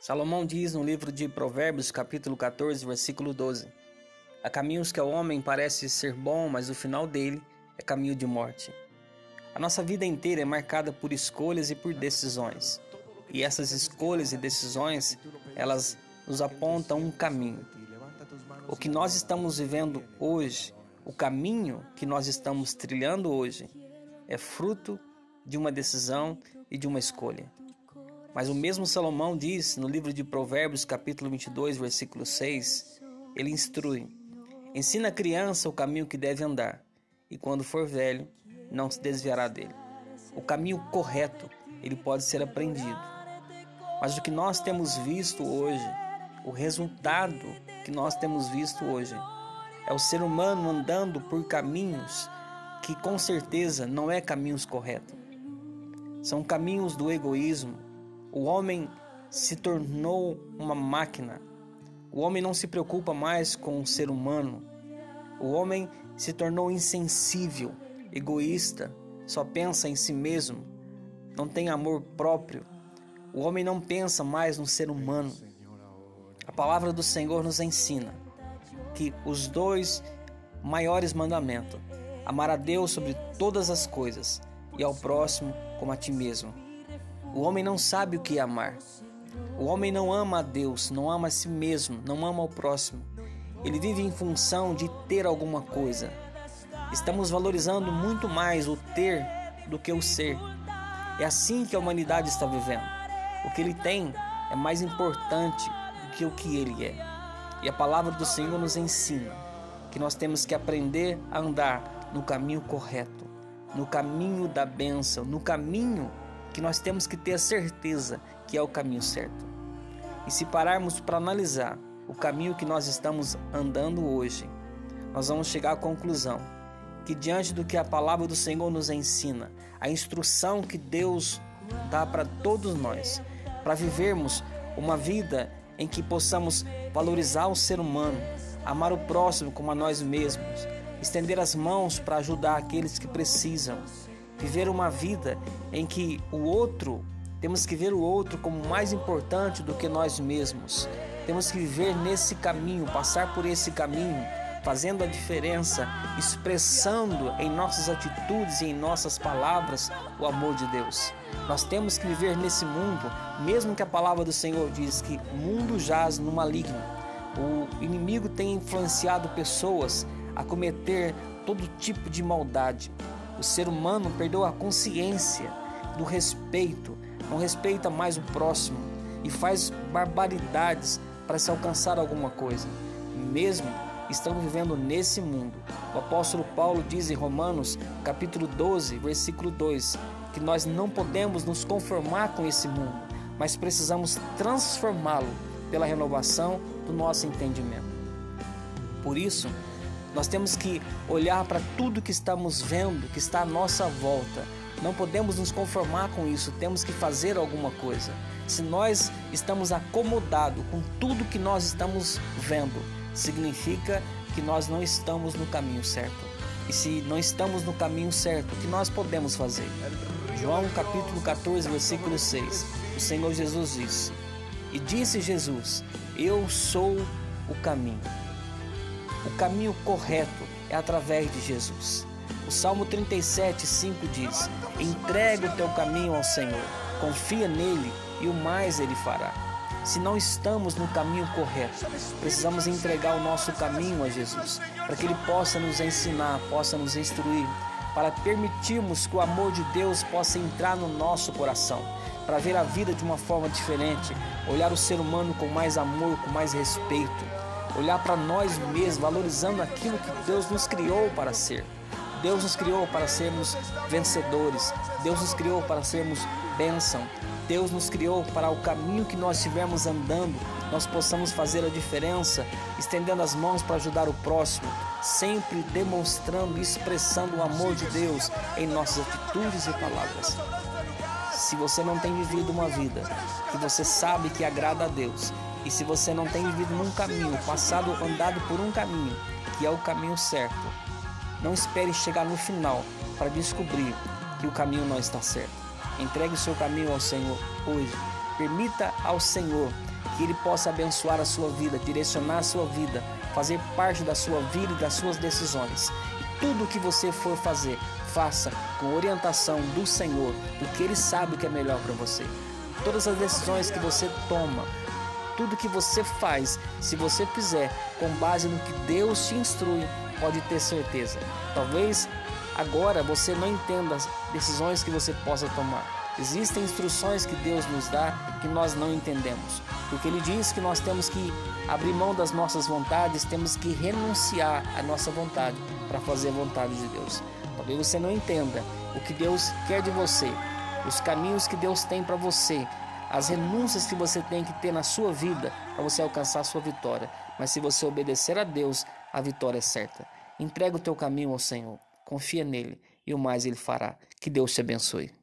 Salomão diz no livro de Provérbios, capítulo 14, versículo 12: Há caminhos que ao homem parece ser bom, mas o final dele é caminho de morte. A nossa vida inteira é marcada por escolhas e por decisões. E essas escolhas e decisões, elas nos apontam um caminho. O que nós estamos vivendo hoje, o caminho que nós estamos trilhando hoje, é fruto de uma decisão e de uma escolha. Mas o mesmo Salomão diz no livro de Provérbios, capítulo 22, versículo 6, ele instrui: Ensina a criança o caminho que deve andar, e quando for velho, não se desviará dele. O caminho correto, ele pode ser aprendido. Mas o que nós temos visto hoje, o resultado que nós temos visto hoje, é o ser humano andando por caminhos que com certeza não é caminhos corretos. São caminhos do egoísmo, o homem se tornou uma máquina. O homem não se preocupa mais com o ser humano. O homem se tornou insensível, egoísta, só pensa em si mesmo, não tem amor próprio. O homem não pensa mais no ser humano. A palavra do Senhor nos ensina que os dois maiores mandamentos: amar a Deus sobre todas as coisas e ao próximo como a ti mesmo. O homem não sabe o que é amar. O homem não ama a Deus, não ama a si mesmo, não ama o próximo. Ele vive em função de ter alguma coisa. Estamos valorizando muito mais o ter do que o ser. É assim que a humanidade está vivendo. O que ele tem é mais importante do que o que ele é. E a palavra do Senhor nos ensina que nós temos que aprender a andar no caminho correto, no caminho da bênção, no caminho que nós temos que ter a certeza que é o caminho certo. E se pararmos para analisar o caminho que nós estamos andando hoje, nós vamos chegar à conclusão que, diante do que a palavra do Senhor nos ensina, a instrução que Deus dá para todos nós, para vivermos uma vida em que possamos valorizar o ser humano, amar o próximo como a nós mesmos, estender as mãos para ajudar aqueles que precisam, viver uma vida em que o outro, temos que ver o outro como mais importante do que nós mesmos. Temos que viver nesse caminho, passar por esse caminho, fazendo a diferença, expressando em nossas atitudes e em nossas palavras o amor de Deus. Nós temos que viver nesse mundo, mesmo que a palavra do Senhor diz que o mundo jaz no maligno. O inimigo tem influenciado pessoas a cometer todo tipo de maldade. O ser humano perdeu a consciência do respeito, não respeita mais o próximo e faz barbaridades para se alcançar alguma coisa. Mesmo estamos vivendo nesse mundo. O apóstolo Paulo diz em Romanos, capítulo 12, versículo 2, que nós não podemos nos conformar com esse mundo, mas precisamos transformá-lo pela renovação do nosso entendimento. Por isso, nós temos que olhar para tudo que estamos vendo, que está à nossa volta. Não podemos nos conformar com isso, temos que fazer alguma coisa. Se nós estamos acomodados com tudo que nós estamos vendo, significa que nós não estamos no caminho certo. E se não estamos no caminho certo, o que nós podemos fazer? João capítulo 14, versículo 6. O Senhor Jesus disse: E disse Jesus: Eu sou o caminho. O caminho correto é através de Jesus. O Salmo 37, 5 diz: Entrega o teu caminho ao Senhor, confia nele e o mais ele fará. Se não estamos no caminho correto, precisamos entregar o nosso caminho a Jesus, para que ele possa nos ensinar, possa nos instruir, para permitirmos que o amor de Deus possa entrar no nosso coração, para ver a vida de uma forma diferente, olhar o ser humano com mais amor, com mais respeito olhar para nós mesmos, valorizando aquilo que Deus nos criou para ser. Deus nos criou para sermos vencedores. Deus nos criou para sermos bênção. Deus nos criou para o caminho que nós estivermos andando, nós possamos fazer a diferença, estendendo as mãos para ajudar o próximo, sempre demonstrando e expressando o amor de Deus em nossas atitudes e palavras. Se você não tem vivido uma vida que você sabe que agrada a Deus, e se você não tem vivido num caminho, passado, andado por um caminho, que é o caminho certo, não espere chegar no final para descobrir que o caminho não está certo. Entregue o seu caminho ao Senhor hoje. Permita ao Senhor que Ele possa abençoar a sua vida, direcionar a sua vida, fazer parte da sua vida e das suas decisões. E tudo o que você for fazer, faça com orientação do Senhor, porque Ele sabe o que é melhor para você. Todas as decisões que você toma, tudo que você faz, se você fizer com base no que Deus te instrui, pode ter certeza. Talvez agora você não entenda as decisões que você possa tomar. Existem instruções que Deus nos dá que nós não entendemos, porque Ele diz que nós temos que abrir mão das nossas vontades, temos que renunciar à nossa vontade para fazer a vontade de Deus. Talvez você não entenda o que Deus quer de você, os caminhos que Deus tem para você, as renúncias que você tem que ter na sua vida para você alcançar a sua vitória. Mas se você obedecer a Deus, a vitória é certa. Entrega o teu caminho ao Senhor, confia nele e o mais ele fará. Que Deus te abençoe.